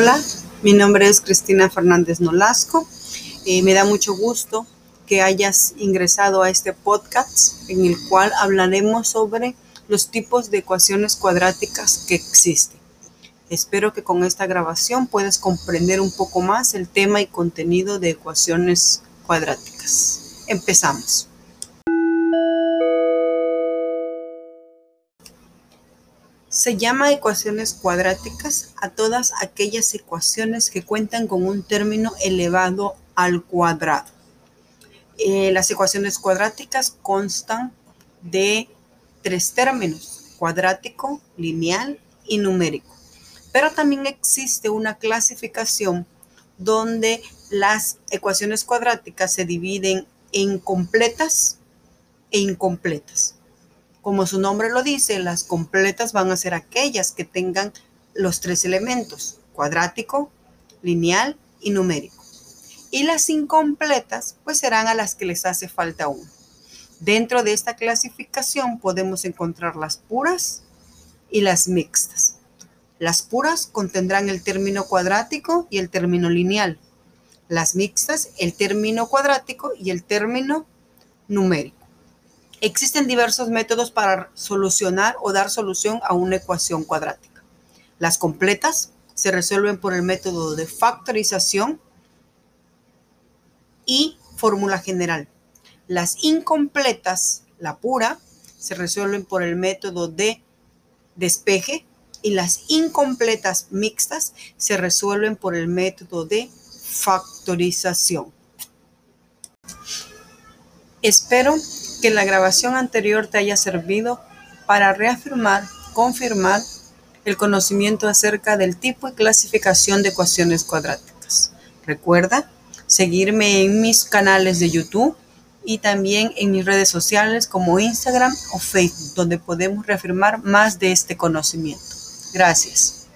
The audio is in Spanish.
Hola, mi nombre es Cristina Fernández Nolasco. Eh, me da mucho gusto que hayas ingresado a este podcast en el cual hablaremos sobre los tipos de ecuaciones cuadráticas que existen. Espero que con esta grabación puedas comprender un poco más el tema y contenido de ecuaciones cuadráticas. Empezamos. Se llama ecuaciones cuadráticas a todas aquellas ecuaciones que cuentan con un término elevado al cuadrado. Eh, las ecuaciones cuadráticas constan de tres términos, cuadrático, lineal y numérico. Pero también existe una clasificación donde las ecuaciones cuadráticas se dividen en completas e incompletas. Como su nombre lo dice, las completas van a ser aquellas que tengan los tres elementos, cuadrático, lineal y numérico. Y las incompletas, pues serán a las que les hace falta uno. Dentro de esta clasificación podemos encontrar las puras y las mixtas. Las puras contendrán el término cuadrático y el término lineal. Las mixtas, el término cuadrático y el término numérico. Existen diversos métodos para solucionar o dar solución a una ecuación cuadrática. Las completas se resuelven por el método de factorización y fórmula general. Las incompletas, la pura, se resuelven por el método de despeje y las incompletas mixtas se resuelven por el método de factorización. Espero que la grabación anterior te haya servido para reafirmar, confirmar el conocimiento acerca del tipo y clasificación de ecuaciones cuadráticas. Recuerda seguirme en mis canales de YouTube y también en mis redes sociales como Instagram o Facebook, donde podemos reafirmar más de este conocimiento. Gracias.